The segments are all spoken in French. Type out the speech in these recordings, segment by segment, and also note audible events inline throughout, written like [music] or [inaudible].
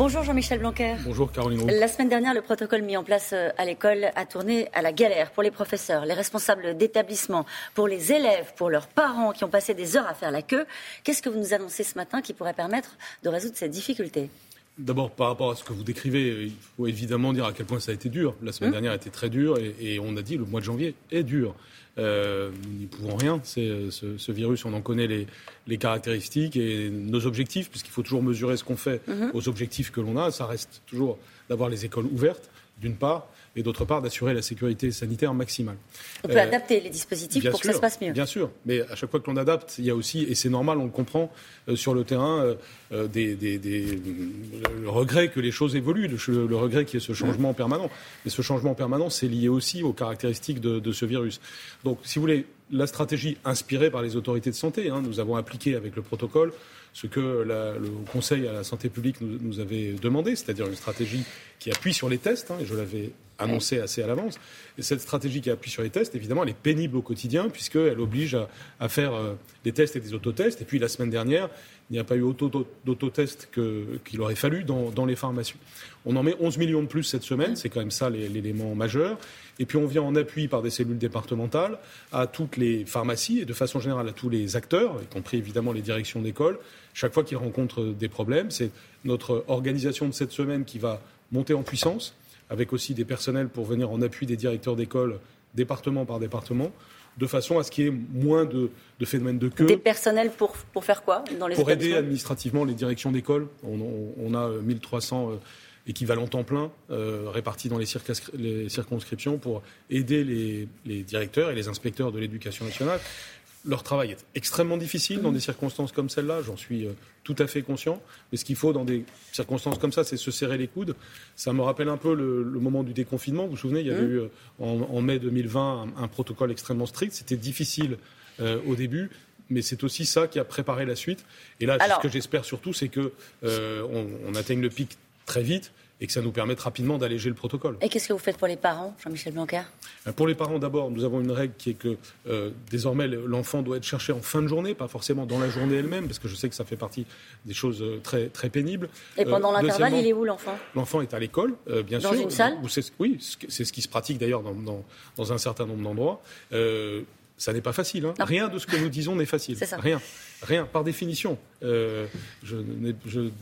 Bonjour Jean-Michel Blanquer. Bonjour Caroline Roux. La semaine dernière, le protocole mis en place euh, à l'école a tourné à la galère pour les professeurs, les responsables d'établissement, pour les élèves, pour leurs parents qui ont passé des heures à faire la queue. Qu'est-ce que vous nous annoncez ce matin qui pourrait permettre de résoudre cette difficulté D'abord, par rapport à ce que vous décrivez, il faut évidemment dire à quel point ça a été dur. La semaine mmh. dernière a été très dure et, on a dit le mois de janvier est dur. Euh, nous n'y pouvons rien. C'est, ce, ce, virus, on en connaît les, les caractéristiques et nos objectifs, puisqu'il faut toujours mesurer ce qu'on fait mmh. aux objectifs que l'on a. Ça reste toujours d'avoir les écoles ouvertes, d'une part, et d'autre part d'assurer la sécurité sanitaire maximale. On peut euh, adapter les dispositifs pour que ça se passe mieux. Bien sûr, mais à chaque fois que l'on adapte, il y a aussi, et c'est normal, on le comprend, euh, sur le terrain, euh, des, des, des, le regret que les choses évoluent, le, le regret qu'il y ait ce changement permanent. Mais ce changement permanent, c'est lié aussi aux caractéristiques de, de, ce virus. Donc, si vous voulez, la stratégie inspirée par les autorités de santé, hein, nous avons appliqué avec le protocole ce que le Conseil à la santé publique nous, nous avait demandé, c'est-à-dire une stratégie qui appuie sur les tests, hein, et je l'avais annoncé assez à l'avance. Et cette stratégie qui appuie sur les tests, évidemment, elle est pénible au quotidien, puisqu'elle oblige à, faire euh, des tests et des autotests. Et puis la semaine dernière, il n'y a pas eu autant d'autotests qu'il aurait fallu dans, dans, les pharmacies. On en met 11 millions de plus cette semaine, c'est quand même ça l'élément majeur. Et puis on vient en appui par des cellules départementales à toutes les pharmacies et de façon générale à tous les acteurs, y compris évidemment les directions d'école, chaque fois qu'ils rencontrent des problèmes. C'est notre organisation de cette semaine qui va monter en puissance, avec aussi des personnels pour venir en appui des directeurs d'école, département par département, de façon à ce qu'il y ait moins de, de, phénomènes de queue. Des personnels pour, pour faire quoi dans les Pour aider administrativement les directions d'école. On, on, on, a 1300 euh, équivalents temps plein euh, répartis dans les, les, circonscriptions pour aider les, les directeurs et les inspecteurs de l'éducation nationale leur travail est extrêmement difficile dans des circonstances comme celle-là, j'en suis euh, tout à fait conscient. Mais ce qu'il faut dans des circonstances comme ça, c'est se serrer les coudes. Ça me rappelle un peu le, moment du déconfinement. Vous vous souvenez, il y avait mmh. eu euh, en, mai 2020 un, protocole extrêmement strict. C'était difficile euh, au début. Mais c'est aussi ça qui a préparé la suite. Et là, ce que j'espère surtout, c'est qu'on on atteigne le pic très vite et que ça nous permette rapidement d'alléger le protocole. Et qu'est-ce que vous faites pour les parents, Jean-Michel Blanquer? Euh, Pour les parents, d'abord, nous avons une règle qui est que euh, désormais l'enfant doit être cherché en fin de journée, pas forcément dans la journée elle-même, parce que je sais que ça fait partie des choses euh, très, très pénibles. Et pendant l'intervalle, il est où l'enfant? L'enfant est à l'école, bien sûr. Dans une salle? Oui, c'est ce qui se pratique d'ailleurs dans, dans, dans, un certain nombre d'endroits ça n'est pas facile. Hein. Rien de ce que nous disons n'est facile. Rien. Rien, par définition. Euh, je,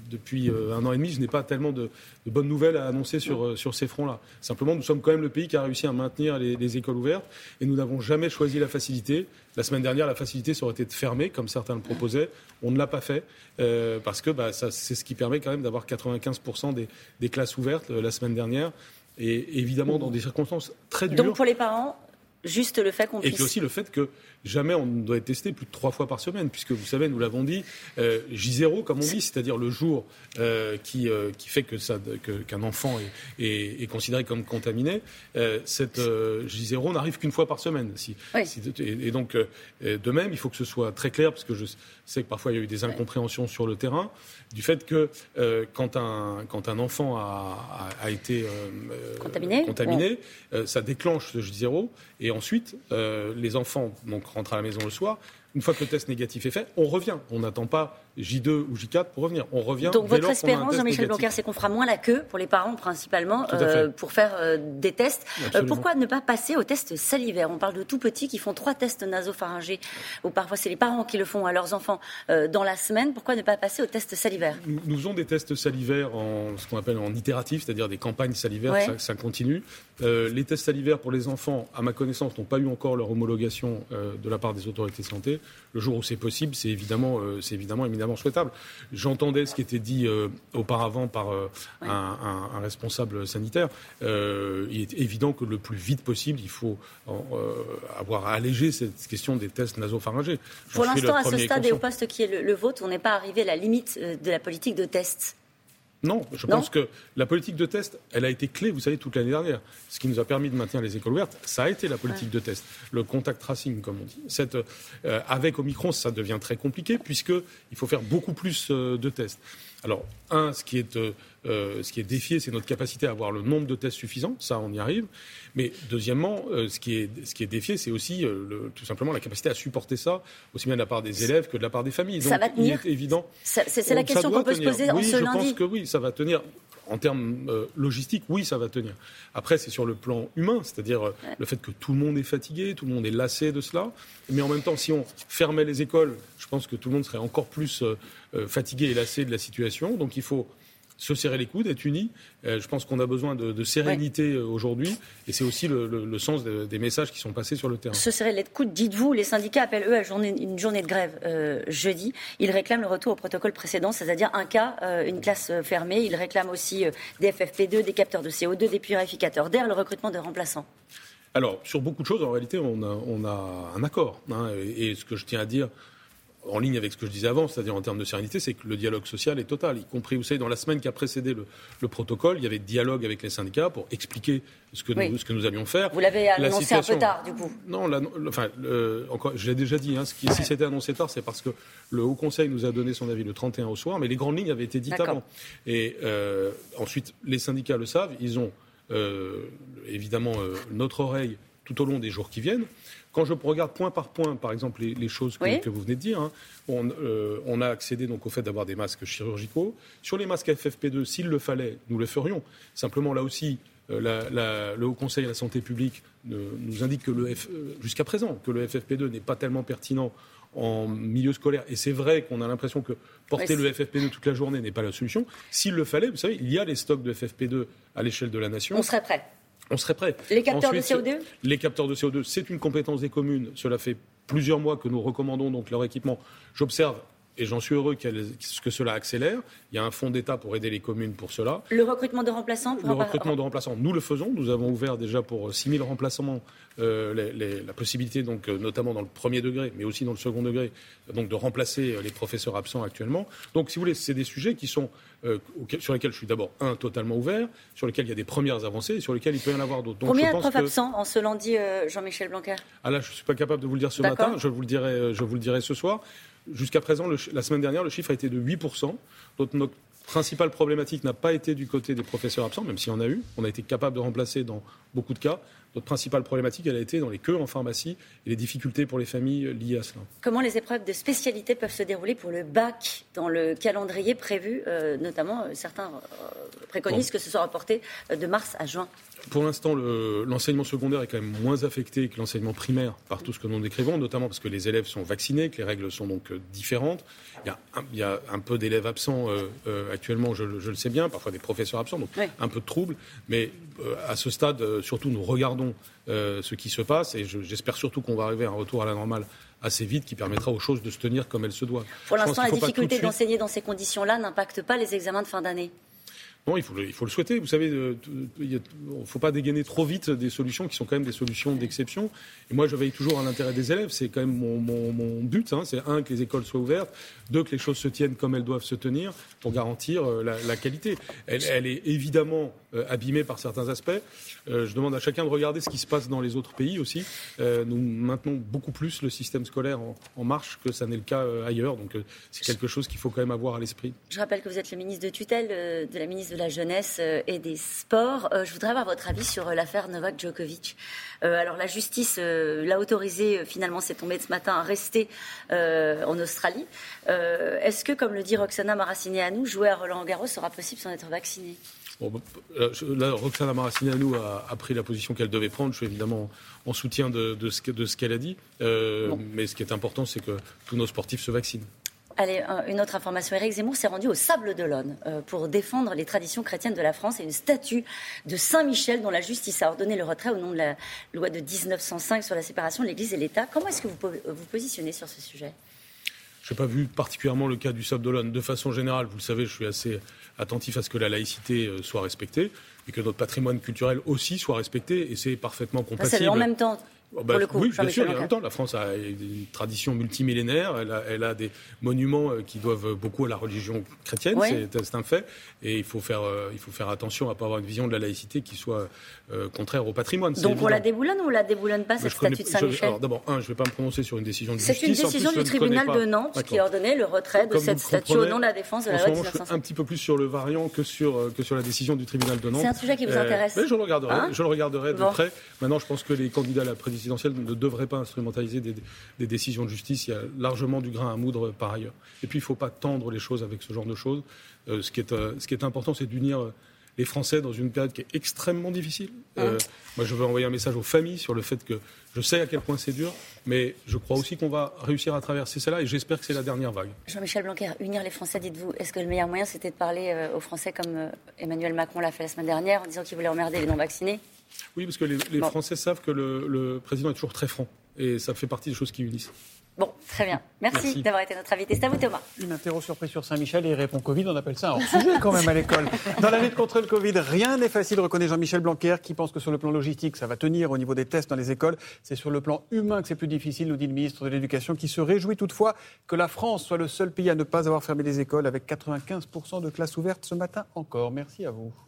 depuis euh, un an et demi, je n'ai pas tellement de, de, bonnes nouvelles à annoncer sur, euh, sur ces fronts-là. Simplement, nous sommes quand même le pays qui a réussi à maintenir les, les écoles ouvertes et nous n'avons jamais choisi la facilité. La semaine dernière, la facilité, ça aurait été de fermer, comme certains le proposaient. On ne l'a pas fait euh, parce que bah, c'est ce qui permet quand même d'avoir 95% des, des, classes ouvertes la semaine dernière. Et évidemment, dans des circonstances très dures. Donc pour les parents, Juste le fait qu'on puisse. Et puis aussi le fait que jamais on ne doit être testé plus de trois fois par semaine, puisque vous savez, nous l'avons dit, euh, J0, comme on dit, c'est-à-dire le jour euh, qui, euh, qui fait que ça, qu'un enfant est, est, est, considéré comme contaminé, euh, cette euh, J0 n'arrive qu'une fois par semaine. Si, oui. si, et, et, donc, de même, il faut que ce soit très clair, parce que je sais que parfois il y a eu des incompréhensions oui. sur le terrain, du fait que quand, un, quand un enfant a, a, a été contaminé, contaminé ça déclenche ce J0, et ensuite, les enfants donc, rentre à la maison le soir. Une fois que le test négatif est fait, on revient. On n'attend pas J2 ou J4 pour revenir. On revient. Donc votre espérance, Jean-Michel Blanquer, c'est qu'on fera moins la queue pour les parents principalement euh, pour faire euh, des tests. Euh, pourquoi ne pas passer aux tests salivaires? On parle de tout petits qui font trois tests nasopharyngés, ou parfois c'est les parents qui le font à leurs enfants dans la semaine. Pourquoi ne pas passer aux tests salivaires? Nous, nous avons des tests salivaires en ce qu'on appelle en itératif, c'est-à-dire des campagnes salivaires. Ouais. Ça, ça, continue. Les tests salivaires pour les enfants, à ma connaissance, n'ont pas eu encore leur homologation de la part des autorités de santé. Le jour où c'est possible, c'est évidemment, euh, c'est évidemment éminemment souhaitable. J'entendais ce qui était dit euh, auparavant par euh, ouais. un, un, un, responsable sanitaire. Il est évident que le plus vite possible, il faut avoir allégé cette question des tests nasopharyngés. Pour l'instant, à ce stade et au poste qui est le, le vôtre, on n'est pas arrivé à la limite de la politique de tests. Non, je non. pense que la politique de test, elle a été clé, vous savez, toute l'année dernière. Ce qui nous a permis de maintenir les écoles ouvertes, ça a été la politique ouais. de test, le contact tracing, comme on dit. Cette, euh, avec Omicron, ça devient très compliqué puisqu'il faut faire beaucoup plus euh, de tests. Alors, un, ce qui est euh, euh, ce qui est défié, c'est notre capacité à avoir le nombre de tests suffisant. Ça, on y arrive. Mais deuxièmement, euh, ce, qui est, ce qui est défié, c'est aussi le, tout simplement la capacité à supporter ça, aussi bien de la part des élèves que de la part des familles. Donc, ça va tenir. Il est évident. C'est la question qu'on peut se poser oui, en ce je lundi. pense que oui, ça va tenir en termes euh, logistiques, oui, ça va tenir. Après, c'est sur le plan humain, c'est-à-dire euh, le fait que tout le monde est fatigué, tout le monde est lassé de cela. Mais en même temps, si on fermait les écoles, je pense que tout le monde serait encore plus euh, fatigué et lassé de la situation. Donc il faut se serrer les coudes, être unis. Euh, je pense qu'on a besoin de, sérénité euh, aujourd'hui, et c'est aussi le, sens des messages qui sont passés sur le terrain. Se serrer les coudes, dites-vous, les syndicats appellent eux à une journée de grève euh, jeudi. Ils réclament le retour au protocole précédent, c'est-à-dire un cas, une classe fermée. Ils réclament aussi des FFP2, des capteurs de CO2, des purificateurs d'air, le recrutement de remplaçants. Alors, sur beaucoup de choses, en réalité, on a, un accord. Hein, et ce que je tiens à dire, en ligne avec ce que je disais avant, c'est-à-dire en termes de sérénité, c'est que le dialogue social est total, y compris, vous savez, dans la semaine qui a précédé le, protocole, il y avait dialogue avec les syndicats pour expliquer ce que, nous, ce que nous allions faire. Vous l'avez annoncé un peu tard, du coup. Non, enfin, encore, je l'ai déjà dit, hein, ce qui, si c'était annoncé tard, c'est parce que le Haut Conseil nous a donné son avis le 31 au soir, mais les grandes lignes avaient été dites avant. Et euh, ensuite, les syndicats le savent, ils ont euh, évidemment euh, notre oreille tout au long des jours qui viennent. Quand je regarde point par point, par exemple, les, choses que, vous venez de dire, hein, euh, on, a accédé donc au fait d'avoir des masques chirurgicaux. Sur les masques FFP2, s'il le fallait, nous le ferions. Simplement, là aussi, euh, le Haut Conseil à la santé publique nous indique que le euh, jusqu'à présent que le FFP2 n'est pas tellement pertinent en milieu scolaire. Et c'est vrai qu'on a l'impression que porter le FFP2 toute la journée n'est pas la solution. S'il le fallait, vous savez, il y a les stocks de FFP2 à l'échelle de la nation. On serait prêt on serait prêt. Les capteurs de CO2 Les capteurs de CO2, c'est une compétence des communes. Cela fait plusieurs mois que nous recommandons donc leur équipement. J'observe et j'en suis heureux que cela accélère. Il y a un fonds d'État pour aider les communes pour cela. Le recrutement de remplaçants Le recrutement de remplaçants, nous le faisons. Nous avons ouvert déjà pour 6 000 remplacements euh, la possibilité, donc, euh, notamment dans le premier degré, mais aussi dans le second degré, donc, de remplacer euh, les professeurs absents actuellement. Donc, si vous voulez, c'est des sujets qui sont, sur lesquels je suis d'abord, un, totalement ouvert, sur lesquels il y a des premières avancées et sur lesquels il peut y en avoir d'autres. Combien de profs absents en ce lundi, Jean-Michel Blanquer? Ah là, je ne suis pas capable de vous le dire ce matin. Je vous le dirai, je vous le dirai ce soir. Jusqu'à présent, la semaine dernière, le chiffre a été de 8%. Donc notre principale problématique n'a pas été du côté des professeurs absents, même s'il y en a eu. On a été capable de remplacer dans beaucoup de cas. Notre principale problématique, elle a été dans les queues en pharmacie et les difficultés pour les familles liées à cela. Comment les épreuves de spécialité peuvent se dérouler pour le bac dans le calendrier prévu euh, Notamment, euh, certains euh, préconisent que ce soit reporté de mars à juin. Pour l'instant, l'enseignement secondaire est quand même moins affecté que l'enseignement primaire par tout ce que nous décrivons, notamment parce que les élèves sont vaccinés, que les règles sont donc différentes. Il y a un, peu d'élèves absents actuellement, je, le sais bien, parfois des professeurs absents, donc un peu de trouble. Mais à ce stade, surtout, nous regardons euh, ce qui se passe et j'espère surtout qu'on va arriver à un retour à la normale assez vite qui permettra aux choses de se tenir comme elles se doivent. Pour l'instant, la difficulté d'enseigner dans ces conditions-là n'impacte pas les examens de fin d'année il faut, le, souhaiter. Vous savez, il ne faut pas dégainer trop vite des solutions qui sont quand même des solutions d'exception. Et moi, je veille toujours à l'intérêt des élèves. C'est quand même mon, but. Hein. C'est un, que les écoles soient ouvertes. Deux, que les choses se tiennent comme elles doivent se tenir pour garantir euh, la, qualité. Elle, est évidemment euh, abîmée par certains aspects. Euh, je demande à chacun de regarder ce qui se passe dans les autres pays aussi. nous maintenons beaucoup plus le système scolaire en, marche que ça n'est le cas ailleurs. Donc, c'est quelque chose qu'il faut quand même avoir à l'esprit. Je rappelle que vous êtes le ministre de tutelle de la ministre de la Jeunesse et des Sports. je voudrais avoir votre avis sur l'affaire Novak Djokovic. alors, la justice l'a autorisé, finalement, c'est tombé ce matin, à rester en Australie. Euh, est-ce que, comme le dit Roxana Maracineanu, jouer à Roland Garros sera possible sans être vacciné? Bon, bah, euh, là, Roxana Maracineanu a, a pris la position qu'elle devait prendre. Je suis évidemment en soutien de, ce, qu'elle a dit. Euh, mais ce qui est important, c'est que tous nos sportifs se vaccinent. Allez, une autre information. Éric Zemmour s'est rendu au Sable d'Olonne pour défendre les traditions chrétiennes de la France et une statue de Saint-Michel dont la justice a ordonné le retrait au nom de la loi de 1905 sur la séparation de l'Église et l'État. Comment est-ce que vous vous positionnez sur ce sujet? Je n'ai pas vu particulièrement le cas du Sable d'Olonne. De façon générale, vous le savez, je suis assez attentif à ce que la laïcité euh, soit respectée et que notre patrimoine culturel aussi soit respecté. Et c'est parfaitement compatible. en même temps. Oh, bah, oui, bien sûr. en même temps, la France a une tradition multimillénaire. Elle a, elle a des monuments euh, qui doivent beaucoup à la religion chrétienne. C'est un fait. Et il faut faire, euh, il faut faire attention à ne pas avoir une vision de la laïcité qui soit euh, contraire au patrimoine. Donc on la déboulonne ou on la déboulonne pas cette statue de Saint-Michel D'abord, un, je ne vais pas me prononcer sur une décision de justice. C'est une décision du tribunal de Nantes qui a ordonné le retrait de cette statue au nom de la défense de la loi de 1905. Un petit peu plus sur le variant que sur que sur la décision du tribunal de Nantes. C'est un sujet qui vous intéresse. je le regarderai. Hein je le regarderai de près. Maintenant, je pense que les candidats à la présidentielle ne devraient pas instrumentaliser des, décisions de justice. Il y a largement du grain à moudre par ailleurs. Et puis, il ne faut pas tendre les choses avec ce genre de choses. Euh, ce, qui est, euh, ce qui est important, c'est d'unir euh, les Français dans une période qui est extrêmement difficile. moi, je veux envoyer un message aux familles sur le fait que je sais à quel point c'est dur, mais je crois aussi qu'on va réussir à traverser cela et j'espère que c'est la dernière vague. Jean-Michel Blanquer, unir les Français, dites-vous, est-ce que le meilleur moyen c'était de parler aux Français comme Emmanuel Macron l'a fait la semaine dernière en disant qu'il voulait emmerder les non-vaccinés? Oui, parce que les, Français savent que le président est toujours très franc et ça fait partie des choses qui unissent. Bon, très bien. [laughs] Merci, d'avoir été notre invité. C'est à vous, Thomas. Une interro surprise sur Saint-Michel et il répond Covid. On appelle ça un sujet quand même à l'école. [laughs] Dans la lutte contre le Covid, rien n'est facile, reconnaît Jean-Michel Blanquer, qui pense que sur le plan logistique, ça va tenir au niveau des tests dans les écoles. C'est sur le plan humain que c'est plus difficile, nous dit le ministre de l'Éducation, qui se réjouit toutefois que la France soit le seul pays à ne pas avoir fermé les écoles, avec 95% de classes ouvertes ce matin encore. Merci à vous.